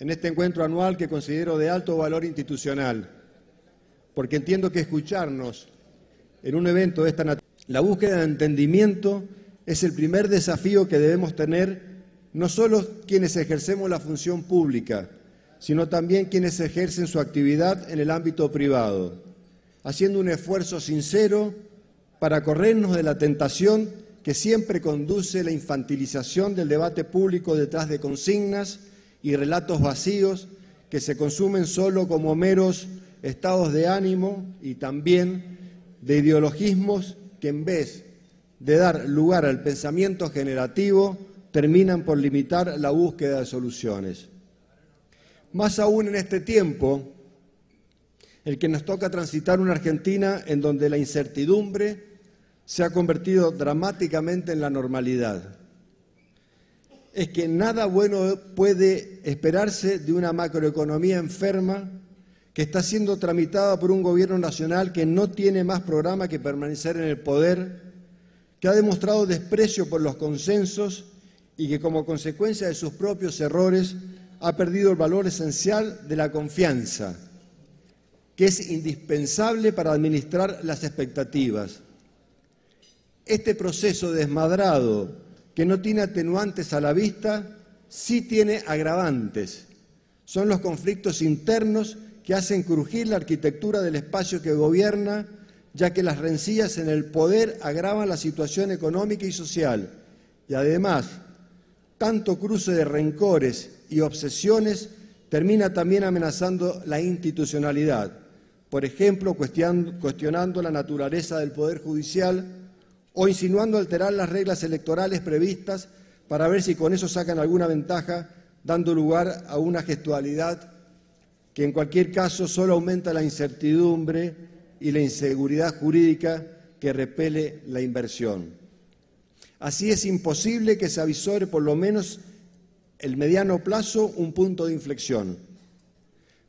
en este encuentro anual que considero de alto valor institucional, porque entiendo que escucharnos en un evento de esta naturaleza, la búsqueda de entendimiento es el primer desafío que debemos tener no solo quienes ejercemos la función pública, sino también quienes ejercen su actividad en el ámbito privado, haciendo un esfuerzo sincero para corrernos de la tentación que siempre conduce la infantilización del debate público detrás de consignas y relatos vacíos que se consumen solo como meros estados de ánimo y también de ideologismos que en vez de dar lugar al pensamiento generativo terminan por limitar la búsqueda de soluciones. Más aún en este tiempo, el que nos toca transitar una Argentina en donde la incertidumbre se ha convertido dramáticamente en la normalidad. Es que nada bueno puede esperarse de una macroeconomía enferma que está siendo tramitada por un gobierno nacional que no tiene más programa que permanecer en el poder, que ha demostrado desprecio por los consensos y que como consecuencia de sus propios errores ha perdido el valor esencial de la confianza, que es indispensable para administrar las expectativas. Este proceso desmadrado, que no tiene atenuantes a la vista, sí tiene agravantes. Son los conflictos internos que hacen crujir la arquitectura del espacio que gobierna, ya que las rencillas en el poder agravan la situación económica y social. Y además, tanto cruce de rencores y obsesiones termina también amenazando la institucionalidad, por ejemplo, cuestionando la naturaleza del Poder Judicial o insinuando alterar las reglas electorales previstas para ver si con eso sacan alguna ventaja, dando lugar a una gestualidad que en cualquier caso solo aumenta la incertidumbre y la inseguridad jurídica que repele la inversión. Así es imposible que se avisore por lo menos el mediano plazo un punto de inflexión.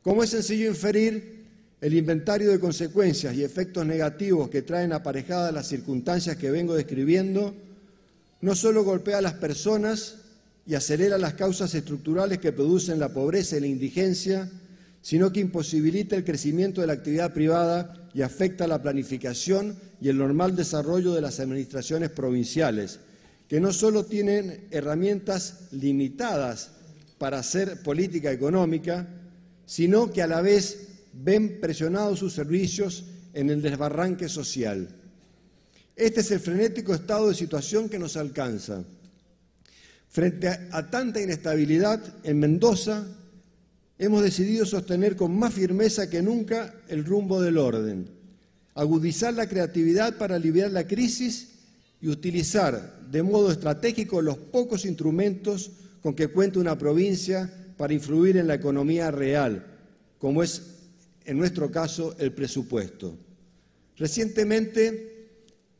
Como es sencillo inferir, el inventario de consecuencias y efectos negativos que traen aparejadas las circunstancias que vengo describiendo no solo golpea a las personas y acelera las causas estructurales que producen la pobreza y la indigencia, sino que imposibilita el crecimiento de la actividad privada y afecta la planificación y el normal desarrollo de las administraciones provinciales, que no solo tienen herramientas limitadas para hacer política económica, sino que a la vez ven presionados sus servicios en el desbarranque social. Este es el frenético estado de situación que nos alcanza. Frente a, tanta inestabilidad, en Mendoza hemos decidido sostener con más firmeza que nunca el rumbo del orden, agudizar la creatividad para aliviar la crisis y utilizar de modo estratégico los pocos instrumentos con que cuenta una provincia para influir en la economía real, como es en nuestro caso el presupuesto. Recientemente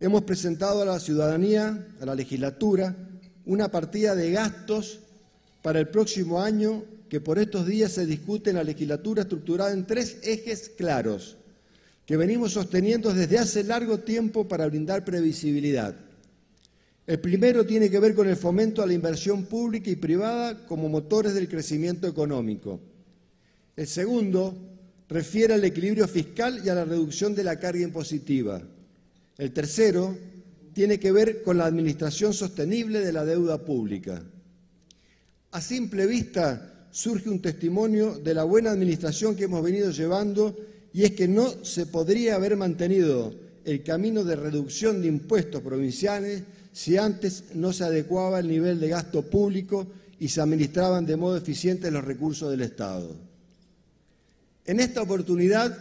hemos presentado a la ciudadanía, a la legislatura, una partida de gastos para el próximo año que por estos días se discute en la legislatura estructurada en tres ejes claros que venimos sosteniendo desde hace largo tiempo para brindar previsibilidad. El primero tiene que ver con el fomento a la inversión pública y privada como motores del crecimiento económico. El segundo refiere al equilibrio fiscal y a la reducción de la carga impositiva. El tercero tiene que ver con la administración sostenible de la deuda pública. A simple vista, surge un testimonio de la buena administración que hemos venido llevando y es que no se podría haber mantenido el camino de reducción de impuestos provinciales si antes no se adecuaba el nivel de gasto público y se administraban de modo eficiente los recursos del Estado. En esta oportunidad,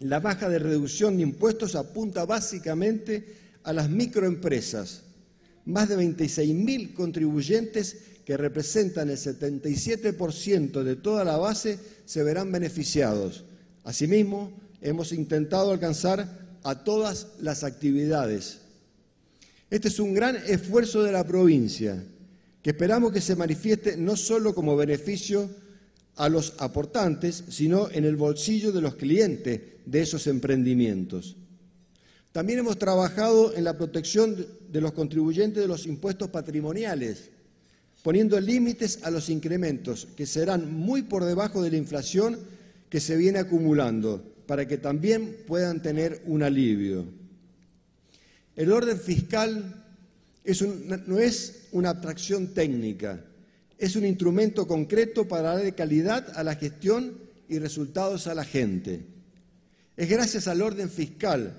la baja de reducción de impuestos apunta básicamente a las microempresas, más de 26.000 contribuyentes que representan el 77% de toda la base, se verán beneficiados. Asimismo, hemos intentado alcanzar a todas las actividades. Este es un gran esfuerzo de la provincia, que esperamos que se manifieste no solo como beneficio a los aportantes, sino en el bolsillo de los clientes de esos emprendimientos. También hemos trabajado en la protección de los contribuyentes de los impuestos patrimoniales, poniendo límites a los incrementos que serán muy por debajo de la inflación que se viene acumulando, para que también puedan tener un alivio. El orden fiscal no es una abstracción técnica, es un instrumento concreto para darle calidad a la gestión y resultados a la gente. Es gracias al orden fiscal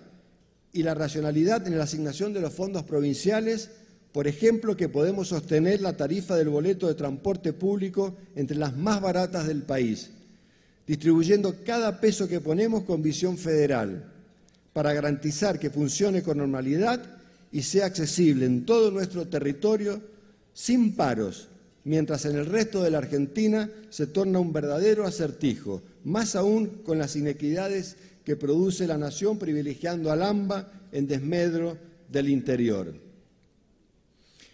y la racionalidad en la asignación de los fondos provinciales, por ejemplo, que podemos sostener la tarifa del boleto de transporte público entre las más baratas del país, distribuyendo cada peso que ponemos con visión federal, para garantizar que funcione con normalidad y sea accesible en todo nuestro territorio sin paros, mientras en el resto de la Argentina se torna un verdadero acertijo, más aún con las inequidades que produce la nación privilegiando al AMBA en desmedro del interior.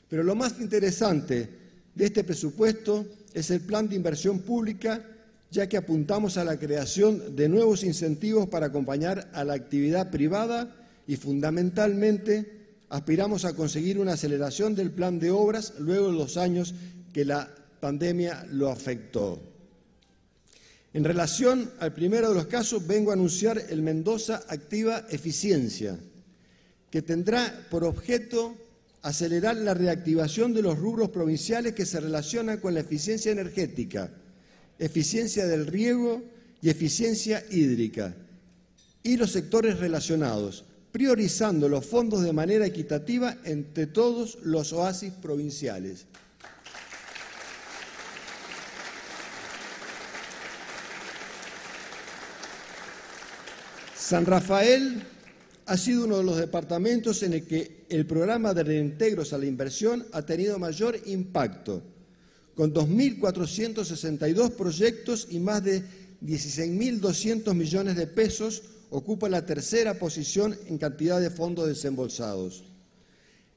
Pero lo más interesante de este presupuesto es el plan de inversión pública, ya que apuntamos a la creación de nuevos incentivos para acompañar a la actividad privada y fundamentalmente aspiramos a conseguir una aceleración del plan de obras luego de los años que la pandemia lo afectó. En relación al primero de los casos, vengo a anunciar el Mendoza Activa Eficiencia, que tendrá por objeto acelerar la reactivación de los rubros provinciales que se relacionan con la eficiencia energética, eficiencia del riego y eficiencia hídrica, y los sectores relacionados, priorizando los fondos de manera equitativa entre todos los oasis provinciales. San Rafael ha sido uno de los departamentos en el que el programa de reintegros a la inversión ha tenido mayor impacto, con 2.462 proyectos y más de 16.200 millones de pesos, ocupa la tercera posición en cantidad de fondos desembolsados.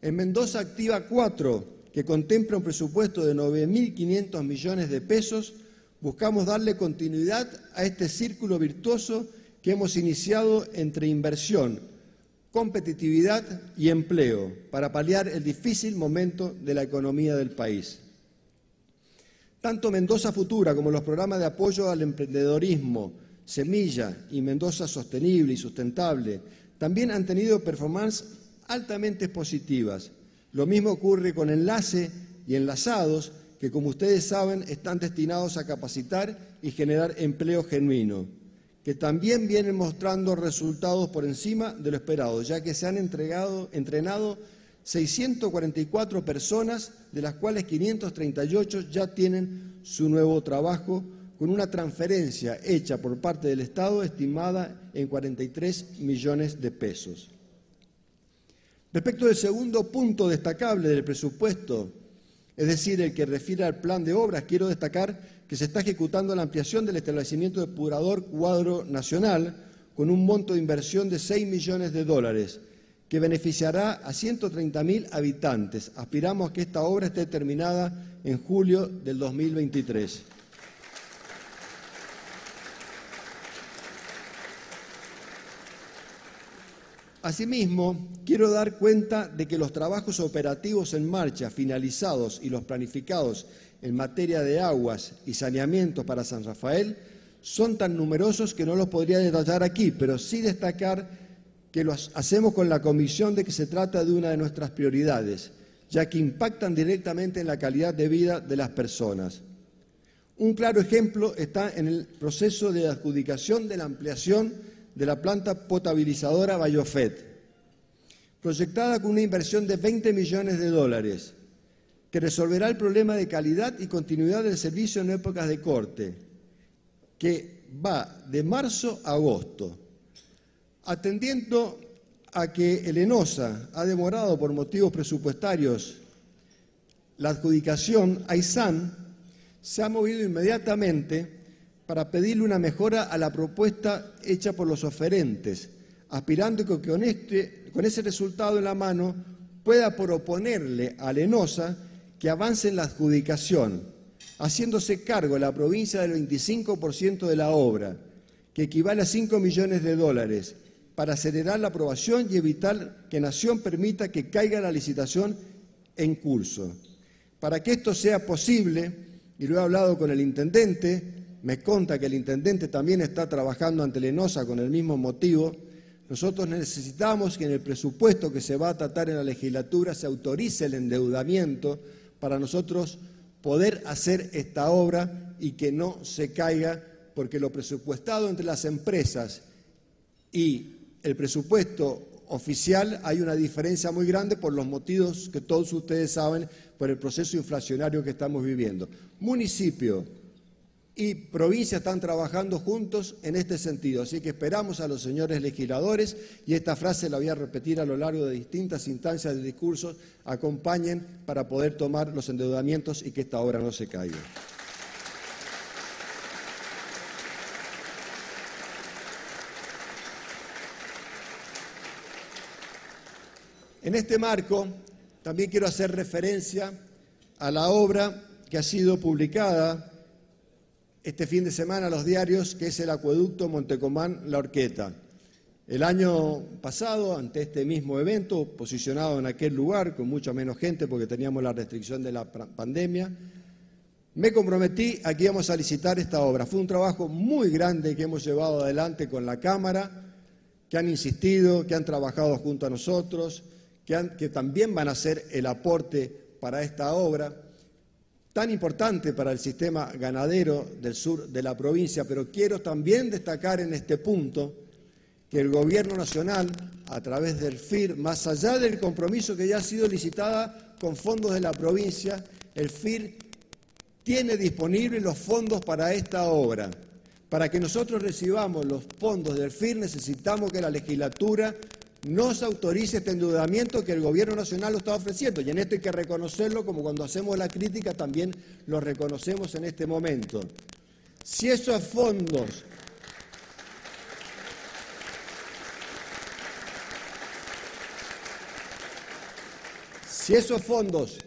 En Mendoza activa cuatro, que contempla un presupuesto de 9.500 millones de pesos, buscamos darle continuidad a este círculo virtuoso que hemos iniciado entre inversión, competitividad y empleo para paliar el difícil momento de la economía del país. Tanto Mendoza Futura como los programas de apoyo al emprendedorismo, Semilla y Mendoza Sostenible y Sustentable también han tenido performances altamente positivas. Lo mismo ocurre con Enlace y Enlazados, que como ustedes saben están destinados a capacitar y generar empleo genuino que también vienen mostrando resultados por encima de lo esperado, ya que se han entregado, entrenado 644 personas, de las cuales 538 ya tienen su nuevo trabajo, con una transferencia hecha por parte del Estado estimada en 43 millones de pesos. Respecto del segundo punto destacable del presupuesto, es decir, el que refiere al plan de obras, quiero destacar que se está ejecutando la ampliación del establecimiento depurador cuadro nacional con un monto de inversión de 6 millones de dólares que beneficiará a 130.000 habitantes. Aspiramos a que esta obra esté terminada en julio del 2023. Asimismo, quiero dar cuenta de que los trabajos operativos en marcha, finalizados y los planificados en materia de aguas y saneamiento para San Rafael son tan numerosos que no los podría detallar aquí, pero sí destacar que los hacemos con la convicción de que se trata de una de nuestras prioridades, ya que impactan directamente en la calidad de vida de las personas. Un claro ejemplo está en el proceso de adjudicación de la ampliación de la planta potabilizadora Bayofet, proyectada con una inversión de 20 millones de dólares que resolverá el problema de calidad y continuidad del servicio en épocas de corte, que va de marzo a agosto. Atendiendo a que el ENOSA ha demorado por motivos presupuestarios la adjudicación, AISAN se ha movido inmediatamente para pedirle una mejora a la propuesta hecha por los oferentes, aspirando que con, este, con ese resultado en la mano pueda proponerle a ENOSA que avance en la adjudicación, haciéndose cargo la provincia del 25% de la obra, que equivale a 5 millones de dólares, para acelerar la aprobación y evitar que Nación permita que caiga la licitación en curso. Para que esto sea posible, y lo he hablado con el intendente, me conta que el intendente también está trabajando ante Lenosa con el mismo motivo, nosotros necesitamos que en el presupuesto que se va a tratar en la legislatura se autorice el endeudamiento para nosotros poder hacer esta obra y que no se caiga, porque lo presupuestado entre las empresas y el presupuesto oficial hay una diferencia muy grande por los motivos que todos ustedes saben por el proceso inflacionario que estamos viviendo. Municipio y provincia están trabajando juntos en este sentido, así que esperamos a los señores legisladores y esta frase la voy a repetir a lo largo de distintas instancias de discursos, acompañen para poder tomar los endeudamientos y que esta obra no se caiga. En este marco, también quiero hacer referencia a la obra que ha sido publicada este fin de semana los diarios, que es el acueducto Montecomán-La Orqueta. El año pasado, ante este mismo evento, posicionado en aquel lugar, con mucha menos gente porque teníamos la restricción de la pandemia, me comprometí a que íbamos a licitar esta obra. Fue un trabajo muy grande que hemos llevado adelante con la Cámara, que han insistido, que han trabajado junto a nosotros, que, también van a ser el aporte para esta obra, tan importante para el sistema ganadero del sur de la provincia, pero quiero también destacar en este punto que el Gobierno Nacional, a través del FIR, más allá del compromiso que ya ha sido licitada con fondos de la provincia, el FIR tiene disponibles los fondos para esta obra. Para que nosotros recibamos los fondos del FIR necesitamos que la legislatura no se autorice este endeudamiento que el Gobierno Nacional lo está ofreciendo. Y en esto hay que reconocerlo, como cuando hacemos la crítica también lo reconocemos en este momento. Si esos fondos si esos fondos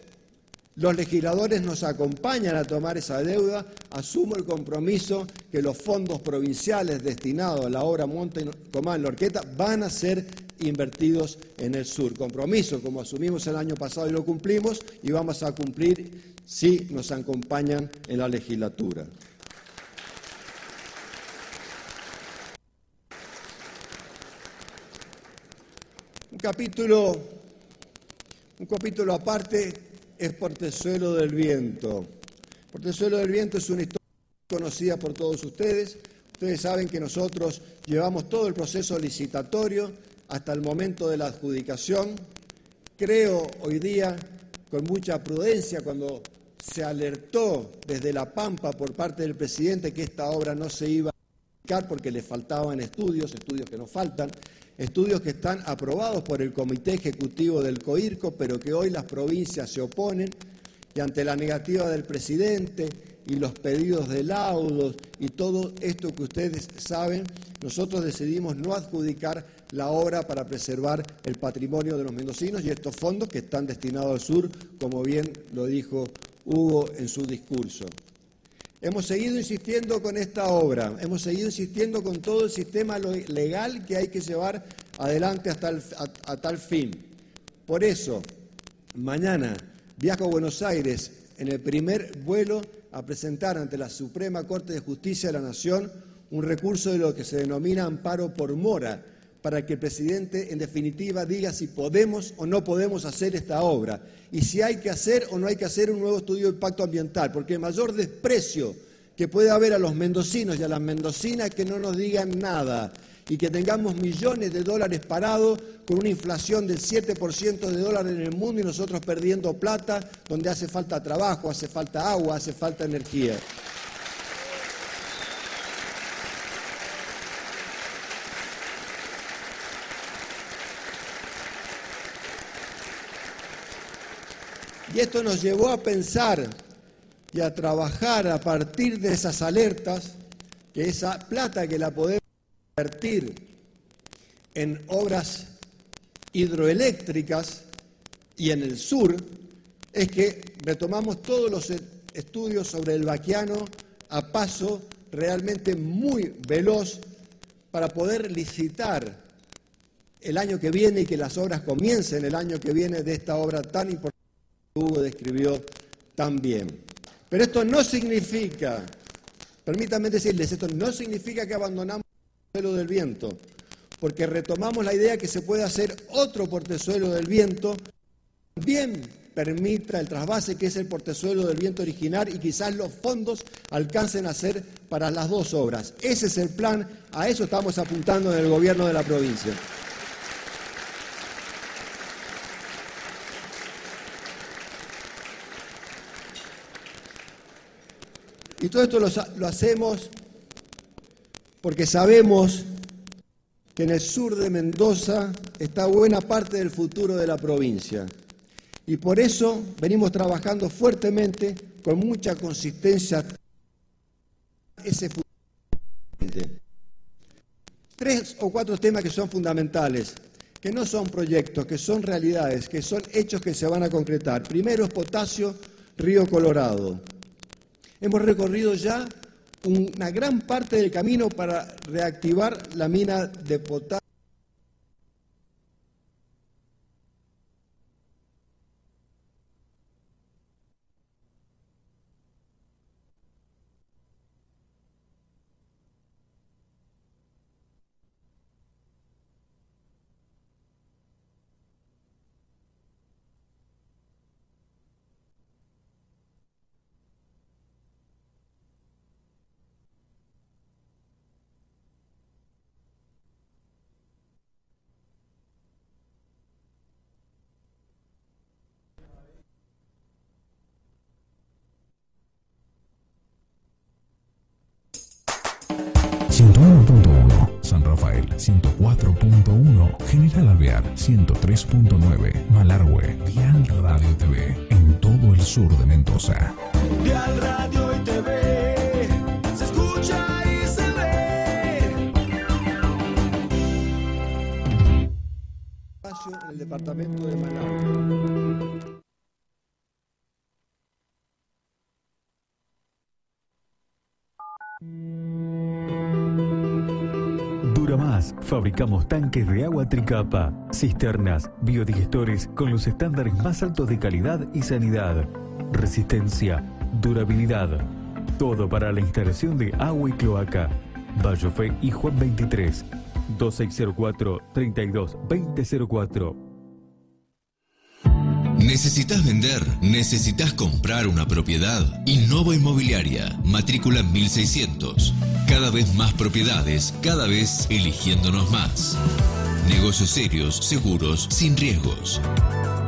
los legisladores nos acompañan a tomar esa deuda, asumo el compromiso que los fondos provinciales destinados a la obra Monte Comán Lorqueta van a ser invertidos en el sur. Compromiso como asumimos el año pasado y lo cumplimos y vamos a cumplir si nos acompañan en la legislatura. Un capítulo, un capítulo aparte es Portezuelo del Viento. Portezuelo del Viento es una historia conocida por todos ustedes. Ustedes saben que nosotros llevamos todo el proceso licitatorio hasta el momento de la adjudicación. Creo hoy día, con mucha prudencia, cuando se alertó desde La Pampa por parte del presidente que esta obra no se iba a adjudicar porque le faltaban estudios, estudios que nos faltan, estudios que están aprobados por el Comité Ejecutivo del COIRCO, pero que hoy las provincias se oponen y ante la negativa del presidente y los pedidos de laudos y todo esto que ustedes saben, nosotros decidimos no adjudicar la obra para preservar el patrimonio de los mendocinos y estos fondos que están destinados al sur, como bien lo dijo Hugo en su discurso. Hemos seguido insistiendo con esta obra, hemos seguido insistiendo con todo el sistema legal que hay que llevar adelante hasta a tal fin. Por eso, mañana viajo a Buenos Aires en el primer vuelo a presentar ante la Suprema Corte de Justicia de la Nación un recurso de lo que se denomina amparo por mora, para que el presidente en definitiva diga si podemos o no podemos hacer esta obra y si hay que hacer o no hay que hacer un nuevo estudio de impacto ambiental, porque el mayor desprecio que puede haber a los mendocinos y a las mendocinas que no nos digan nada y que tengamos millones de dólares parados con una inflación del 7% de dólares en el mundo y nosotros perdiendo plata donde hace falta trabajo, hace falta agua, hace falta energía. Y esto nos llevó a pensar y a trabajar a partir de esas alertas, que esa plata que la podemos invertir en obras hidroeléctricas y en el sur, es que retomamos todos los estudios sobre el vaquiano a paso realmente muy veloz para poder licitar el año que viene y que las obras comiencen el año que viene de esta obra tan importante Hugo describió también. Pero esto no significa, permítanme decirles, esto no significa que abandonamos portezuelo del viento, porque retomamos la idea que se puede hacer otro portezuelo del viento, bien permita el trasvase que es el portezuelo del viento original y quizás los fondos alcancen a ser para las dos obras. Ese es el plan, a eso estamos apuntando en el gobierno de la provincia. Y todo esto lo, lo, hacemos porque sabemos que en el sur de Mendoza está buena parte del futuro de la provincia. Y por eso venimos trabajando fuertemente, con mucha consistencia, ese Tres o cuatro temas que son fundamentales, que no son proyectos, que son realidades, que son hechos que se van a concretar. Primero es potasio, Río Colorado. Hemos recorrido ya una gran parte del camino para reactivar la mina de potasio 104.1, General Alvear 103.9, Malargüe, Vial Radio TV, en todo el sur de Mendoza. Vial Radio y TV, se escucha y se ve. En el departamento de Malargüe. Fabricamos tanques de agua tricapa, cisternas, biodigestores con los estándares más altos de calidad y sanidad, resistencia, durabilidad. Todo para la instalación de agua y cloaca. Fe y Juan 23, 2604 32 2004. ¿Necesitas vender? ¿Necesitas comprar una propiedad? Innova Inmobiliaria, matrícula 1600. Cada vez más propiedades, cada vez eligiéndonos más. Negocios serios, seguros, sin riesgos.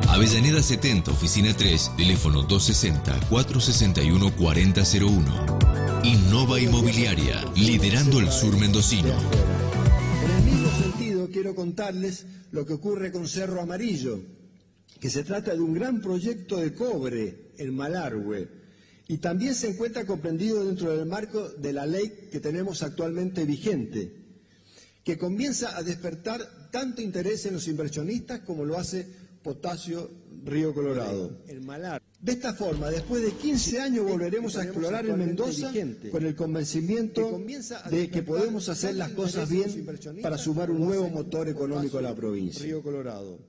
Avellaneda 70, oficina 3, teléfono 260-461-4001. Innova Inmobiliaria, liderando el sur mendocino. En el mismo sentido, quiero contarles lo que ocurre con Cerro Amarillo que se trata de un gran proyecto de cobre en Malargüe y también se encuentra comprendido dentro del marco de la ley que tenemos actualmente vigente, que comienza a despertar tanto interés en los inversionistas como lo hace Potasio Río Colorado. El Malar. De esta forma, después de 15 años volveremos a explorar en Mendoza con el convencimiento de que podemos hacer las cosas bien para sumar un nuevo motor económico a la provincia. Río Colorado.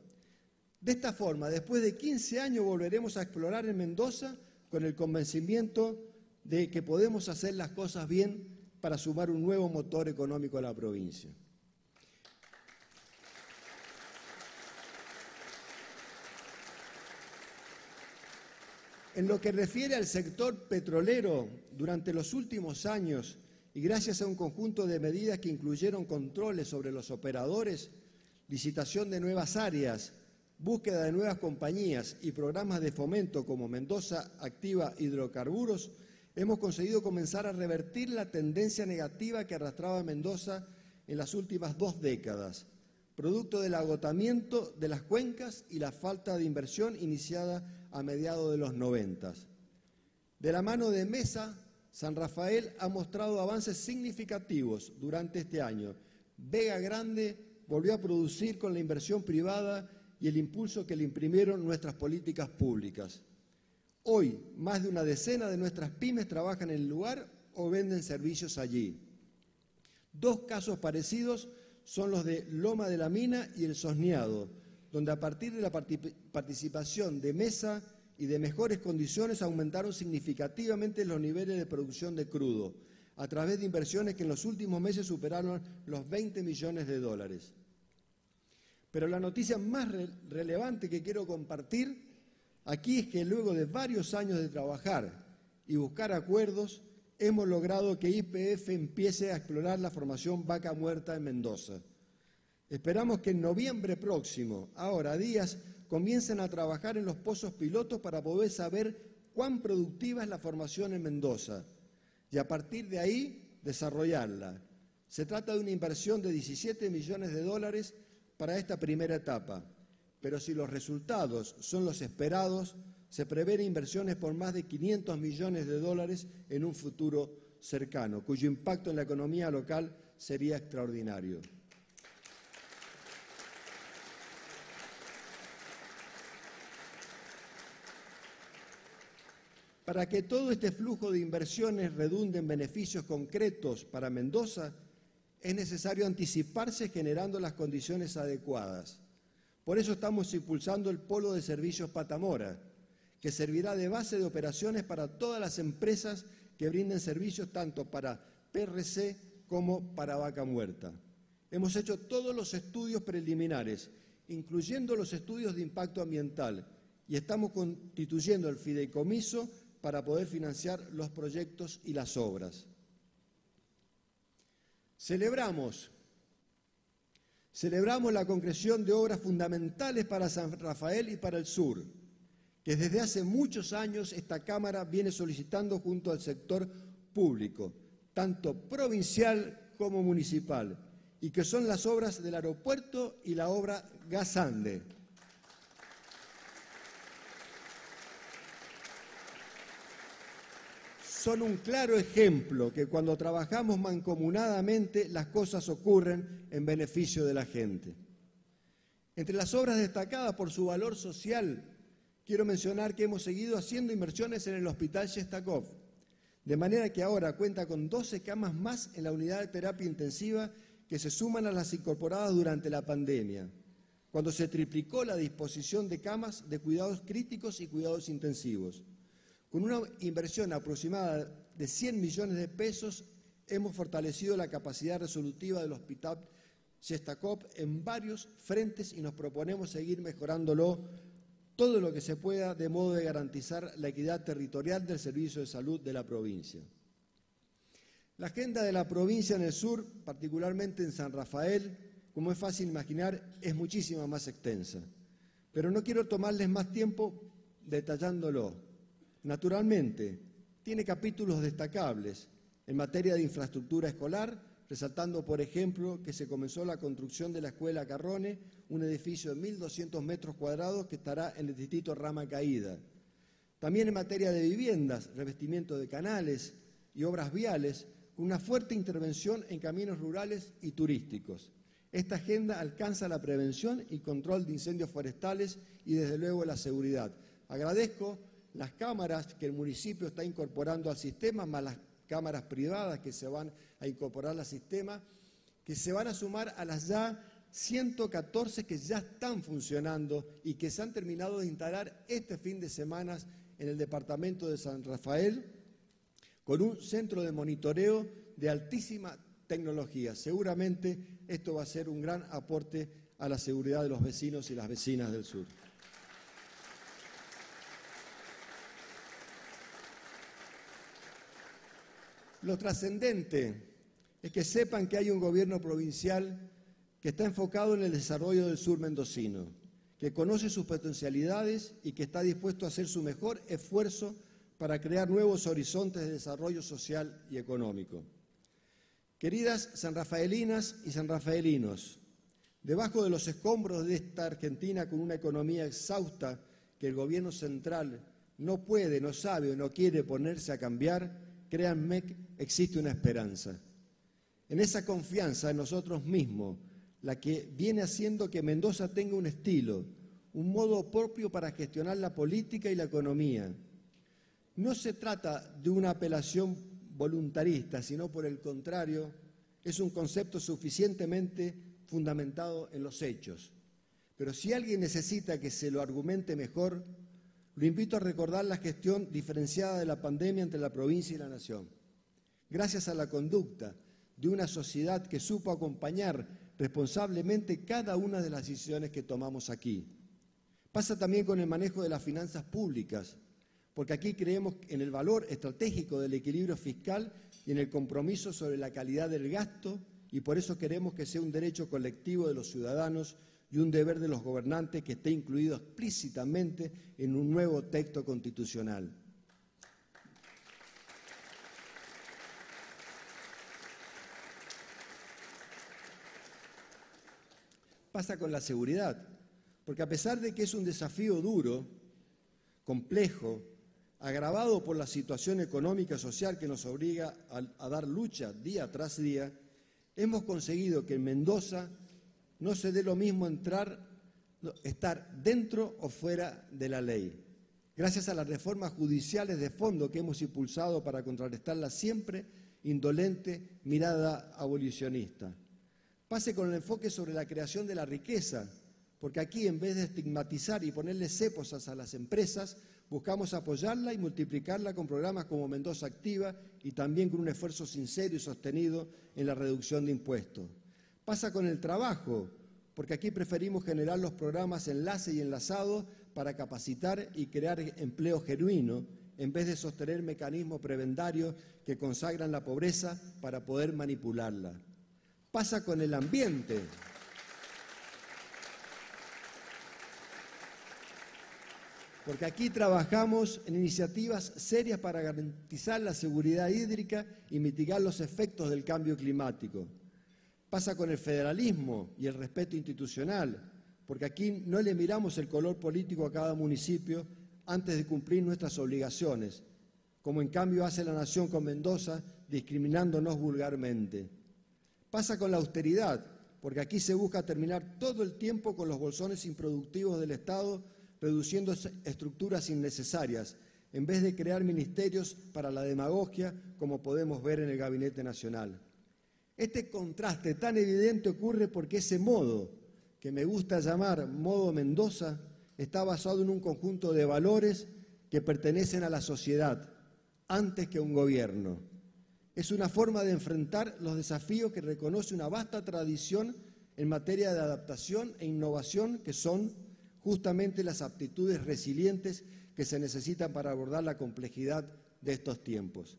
De esta forma, después de 15 años volveremos a explorar en Mendoza con el convencimiento de que podemos hacer las cosas bien para sumar un nuevo motor económico a la provincia. En lo que refiere al sector petrolero, durante los últimos años, y gracias a un conjunto de medidas que incluyeron controles sobre los operadores, licitación de nuevas áreas, búsqueda de nuevas compañías y programas de fomento como Mendoza Activa Hidrocarburos, hemos conseguido comenzar a revertir la tendencia negativa que arrastraba Mendoza en las últimas dos décadas, producto del agotamiento de las cuencas y la falta de inversión iniciada a mediados de los noventas. De la mano de Mesa, San Rafael ha mostrado avances significativos durante este año. Vega Grande volvió a producir con la inversión privada y el impulso que le imprimieron nuestras políticas públicas. Hoy, más de una decena de nuestras pymes trabajan en el lugar o venden servicios allí. Dos casos parecidos son los de Loma de la Mina y el Sosneado, donde a partir de la participación de Mesa y de mejores condiciones aumentaron significativamente los niveles de producción de crudo, a través de inversiones que en los últimos meses superaron los 20 millones de dólares. Pero la noticia más re relevante que quiero compartir aquí es que luego de varios años de trabajar y buscar acuerdos, hemos logrado que IPF empiece a explorar la formación Vaca Muerta en Mendoza. Esperamos que en noviembre próximo, ahora días, comiencen a trabajar en los pozos pilotos para poder saber cuán productiva es la formación en Mendoza y a partir de ahí desarrollarla. Se trata de una inversión de 17 millones de dólares para esta primera etapa, pero si los resultados son los esperados, se prevén inversiones por más de 500 millones de dólares en un futuro cercano, cuyo impacto en la economía local sería extraordinario. Para que todo este flujo de inversiones redunde en beneficios concretos para Mendoza, es necesario anticiparse generando las condiciones adecuadas. Por eso estamos impulsando el Polo de Servicios Patamora, que servirá de base de operaciones para todas las empresas que brinden servicios tanto para PRC como para Vaca Muerta. Hemos hecho todos los estudios preliminares, incluyendo los estudios de impacto ambiental, y estamos constituyendo el fideicomiso para poder financiar los proyectos y las obras. Celebramos, celebramos la concreción de obras fundamentales para San Rafael y para el sur, que desde hace muchos años esta Cámara viene solicitando junto al sector público, tanto provincial como municipal, y que son las obras del aeropuerto y la obra Gasande. Son un claro ejemplo que cuando trabajamos mancomunadamente las cosas ocurren en beneficio de la gente. Entre las obras destacadas por su valor social, quiero mencionar que hemos seguido haciendo inversiones en el Hospital Shestakov, de manera que ahora cuenta con 12 camas más en la unidad de terapia intensiva que se suman a las incorporadas durante la pandemia, cuando se triplicó la disposición de camas de cuidados críticos y cuidados intensivos. Con una inversión aproximada de 100 millones de pesos, hemos fortalecido la capacidad resolutiva del Hospital Shestakov en varios frentes y nos proponemos seguir mejorándolo todo lo que se pueda de modo de garantizar la equidad territorial del servicio de salud de la provincia. La agenda de la provincia en el sur, particularmente en San Rafael, como es fácil imaginar, es muchísimo más extensa. Pero no quiero tomarles más tiempo detallándolo. Naturalmente, tiene capítulos destacables en materia de infraestructura escolar, resaltando, por ejemplo, que se comenzó la construcción de la Escuela Carrone, un edificio de 1.200 metros cuadrados que estará en el distrito Rama Caída. También en materia de viviendas, revestimiento de canales y obras viales, con una fuerte intervención en caminos rurales y turísticos. Esta agenda alcanza la prevención y control de incendios forestales y, desde luego, la seguridad. Agradezco las cámaras que el municipio está incorporando al sistema, más las cámaras privadas que se van a incorporar al sistema, que se van a sumar a las ya 114 que ya están funcionando y que se han terminado de instalar este fin de semana en el departamento de San Rafael, con un centro de monitoreo de altísima tecnología. Seguramente esto va a ser un gran aporte a la seguridad de los vecinos y las vecinas del sur. Lo trascendente es que sepan que hay un gobierno provincial que está enfocado en el desarrollo del sur mendocino, que conoce sus potencialidades y que está dispuesto a hacer su mejor esfuerzo para crear nuevos horizontes de desarrollo social y económico. Queridas sanrafaelinas y sanrafaelinos, debajo de los escombros de esta Argentina con una economía exhausta que el gobierno central no puede, no sabe o no quiere ponerse a cambiar, créanme, existe una esperanza. En esa confianza en nosotros mismos, la que viene haciendo que Mendoza tenga un estilo, un modo propio para gestionar la política y la economía. No se trata de una apelación voluntarista, sino por el contrario, es un concepto suficientemente fundamentado en los hechos. Pero si alguien necesita que se lo argumente mejor, lo invito a recordar la gestión diferenciada de la pandemia entre la provincia y la nación. Gracias a la conducta de una sociedad que supo acompañar responsablemente cada una de las decisiones que tomamos aquí. Pasa también con el manejo de las finanzas públicas, porque aquí creemos en el valor estratégico del equilibrio fiscal y en el compromiso sobre la calidad del gasto y por eso queremos que sea un derecho colectivo de los ciudadanos y un deber de los gobernantes que esté incluido explícitamente en un nuevo texto constitucional. Pasa con la seguridad, porque a pesar de que es un desafío duro, complejo, agravado por la situación económica y social que nos obliga a, dar lucha día tras día, hemos conseguido que en Mendoza no se dé lo mismo entrar, estar dentro o fuera de la ley. Gracias a las reformas judiciales de fondo que hemos impulsado para contrarrestar la siempre indolente mirada abolicionista. Pase con el enfoque sobre la creación de la riqueza, porque aquí en vez de estigmatizar y ponerle cepos a las empresas, buscamos apoyarla y multiplicarla con programas como Mendoza Activa y también con un esfuerzo sincero y sostenido en la reducción de impuestos. Pasa con el trabajo, porque aquí preferimos generar los programas enlace y enlazado para capacitar y crear empleo genuino, en vez de sostener mecanismos prebendarios que consagran la pobreza para poder manipularla. Pasa con el ambiente. porque aquí trabajamos en iniciativas serias para garantizar la seguridad hídrica y mitigar los efectos del cambio climático. Pasa con el federalismo y el respeto institucional, porque aquí no le miramos el color político a cada municipio antes de cumplir nuestras obligaciones, como en cambio hace la Nación con Mendoza, discriminándonos vulgarmente. Pasa con la austeridad, porque aquí se busca terminar todo el tiempo con los bolsones improductivos del Estado reduciendo estructuras innecesarias, en vez de crear ministerios para la demagogia, como podemos ver en el Gabinete Nacional. Este contraste tan evidente ocurre porque ese modo, que me gusta llamar modo Mendoza, está basado en un conjunto de valores que pertenecen a la sociedad, antes que a un gobierno. Es una forma de enfrentar los desafíos que reconoce una vasta tradición en materia de adaptación e innovación que son justamente las aptitudes resilientes que se necesitan para abordar la complejidad de estos tiempos.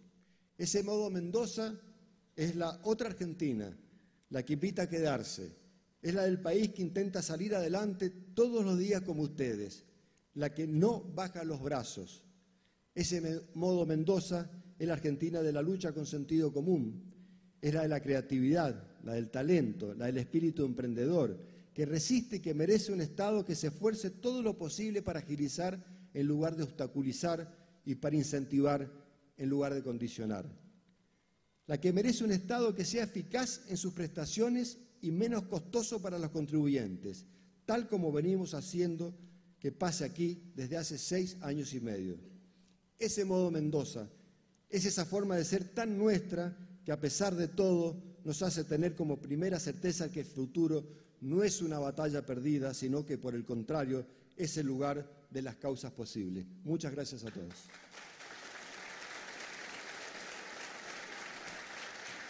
Ese modo Mendoza es la otra Argentina, la que invita a quedarse, es la del país que intenta salir adelante todos los días como ustedes, la que no baja los brazos. Ese modo Mendoza es la Argentina de la lucha con sentido común, es la de la creatividad, la del talento, la del espíritu emprendedor, que resiste y que merece un Estado que se esfuerce todo lo posible para agilizar en lugar de obstaculizar y para incentivar en lugar de condicionar. La que merece un Estado que sea eficaz en sus prestaciones y menos costoso para los contribuyentes, tal como venimos haciendo que pase aquí desde hace seis años y medio. Ese modo Mendoza es esa forma de ser tan nuestra que a pesar de todo nos hace tener como primera certeza que el futuro no es una batalla perdida, sino que por el contrario es el lugar de las causas posibles. Muchas gracias a todos.